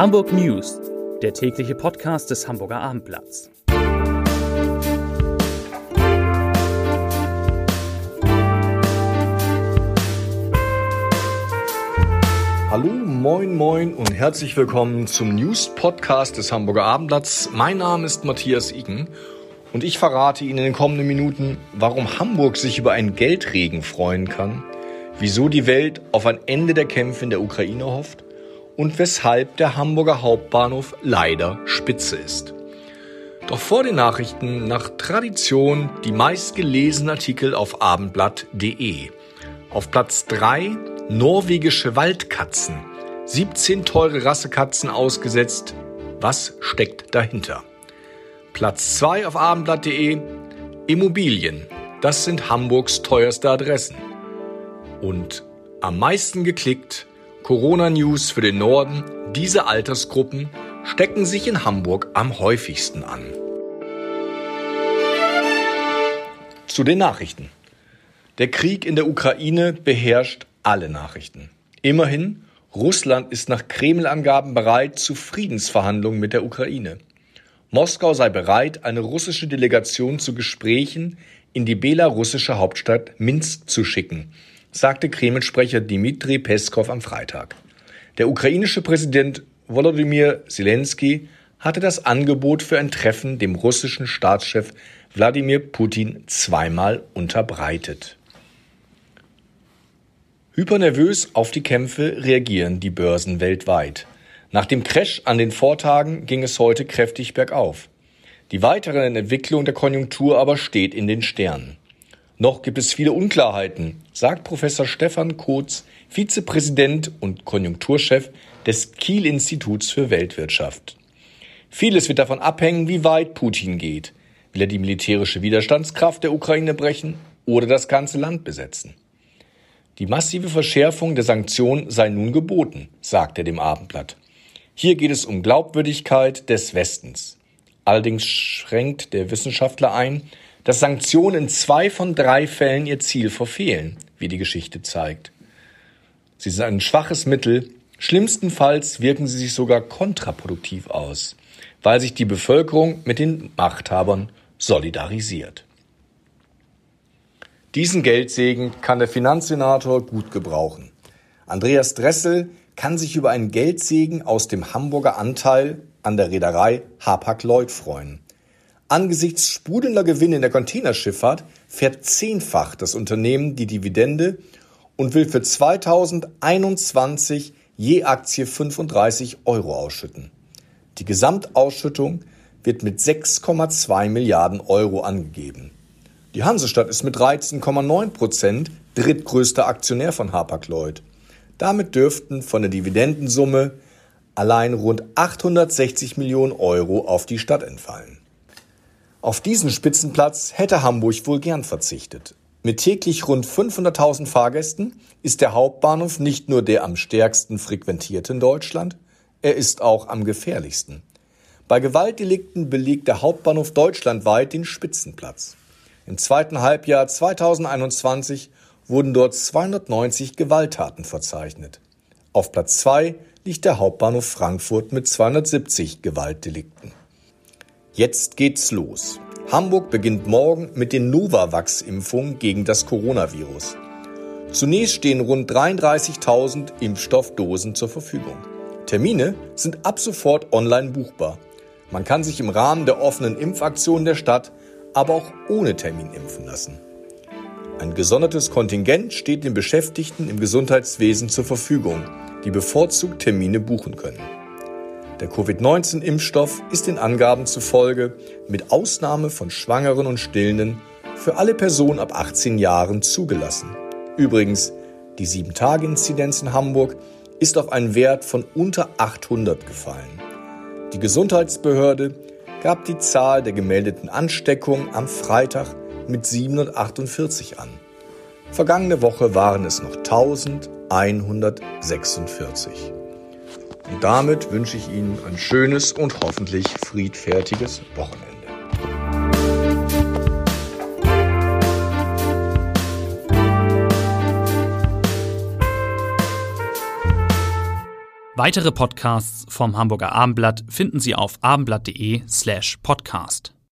Hamburg News, der tägliche Podcast des Hamburger Abendblatts. Hallo, moin, moin und herzlich willkommen zum News Podcast des Hamburger Abendblatts. Mein Name ist Matthias Iken und ich verrate Ihnen in den kommenden Minuten, warum Hamburg sich über einen Geldregen freuen kann, wieso die Welt auf ein Ende der Kämpfe in der Ukraine hofft und weshalb der Hamburger Hauptbahnhof leider spitze ist. Doch vor den Nachrichten nach Tradition die meistgelesenen Artikel auf abendblatt.de. Auf Platz 3 norwegische Waldkatzen. 17 teure Rassekatzen ausgesetzt. Was steckt dahinter? Platz 2 auf abendblatt.de Immobilien. Das sind Hamburgs teuerste Adressen. Und am meisten geklickt Corona-News für den Norden. Diese Altersgruppen stecken sich in Hamburg am häufigsten an. Zu den Nachrichten. Der Krieg in der Ukraine beherrscht alle Nachrichten. Immerhin, Russland ist nach Kreml-Angaben bereit zu Friedensverhandlungen mit der Ukraine. Moskau sei bereit, eine russische Delegation zu Gesprächen in die belarussische Hauptstadt Minsk zu schicken, sagte Kreml-Sprecher Dmitri Peskov am Freitag. Der ukrainische Präsident Volodymyr Zelensky hatte das Angebot für ein Treffen dem russischen Staatschef Wladimir Putin zweimal unterbreitet. Hypernervös auf die Kämpfe reagieren die Börsen weltweit. Nach dem Crash an den Vortagen ging es heute kräftig bergauf. Die weitere Entwicklung der Konjunktur aber steht in den Sternen. Noch gibt es viele Unklarheiten, sagt Professor Stefan Kotz, Vizepräsident und Konjunkturchef des Kiel-Instituts für Weltwirtschaft. Vieles wird davon abhängen, wie weit Putin geht. Will er die militärische Widerstandskraft der Ukraine brechen oder das ganze Land besetzen? Die massive Verschärfung der Sanktionen sei nun geboten, sagt er dem Abendblatt. Hier geht es um Glaubwürdigkeit des Westens. Allerdings schränkt der Wissenschaftler ein, dass Sanktionen in zwei von drei Fällen ihr Ziel verfehlen, wie die Geschichte zeigt. Sie sind ein schwaches Mittel, schlimmstenfalls wirken sie sich sogar kontraproduktiv aus, weil sich die Bevölkerung mit den Machthabern solidarisiert. Diesen Geldsegen kann der Finanzsenator gut gebrauchen. Andreas Dressel kann sich über einen Geldsegen aus dem Hamburger Anteil an der Reederei Hapag-Lloyd freuen. Angesichts sprudelnder Gewinne in der Containerschifffahrt fährt zehnfach das Unternehmen die Dividende und will für 2021 je Aktie 35 Euro ausschütten. Die Gesamtausschüttung wird mit 6,2 Milliarden Euro angegeben. Die Hansestadt ist mit 13,9 Prozent drittgrößter Aktionär von Hapag-Lloyd. Damit dürften von der Dividendensumme allein rund 860 Millionen Euro auf die Stadt entfallen. Auf diesen Spitzenplatz hätte Hamburg wohl gern verzichtet. Mit täglich rund 500.000 Fahrgästen ist der Hauptbahnhof nicht nur der am stärksten frequentierte in Deutschland, er ist auch am gefährlichsten. Bei Gewaltdelikten belegt der Hauptbahnhof deutschlandweit den Spitzenplatz. Im zweiten Halbjahr 2021 wurden dort 290 Gewalttaten verzeichnet. Auf Platz 2 liegt der Hauptbahnhof Frankfurt mit 270 Gewaltdelikten. Jetzt geht's los. Hamburg beginnt morgen mit den Novavax-Impfungen gegen das Coronavirus. Zunächst stehen rund 33.000 Impfstoffdosen zur Verfügung. Termine sind ab sofort online buchbar. Man kann sich im Rahmen der offenen Impfaktion der Stadt aber auch ohne Termin impfen lassen. Ein gesondertes Kontingent steht den Beschäftigten im Gesundheitswesen zur Verfügung, die bevorzugt Termine buchen können. Der Covid-19-Impfstoff ist den Angaben zufolge mit Ausnahme von Schwangeren und Stillenden für alle Personen ab 18 Jahren zugelassen. Übrigens, die 7-Tage-Inzidenz in Hamburg ist auf einen Wert von unter 800 gefallen. Die Gesundheitsbehörde gab die Zahl der gemeldeten Ansteckungen am Freitag mit 748 an. Vergangene Woche waren es noch 1146. Und damit wünsche ich Ihnen ein schönes und hoffentlich friedfertiges Wochenende. Weitere Podcasts vom Hamburger Abendblatt finden Sie auf abendblatt.de slash podcast.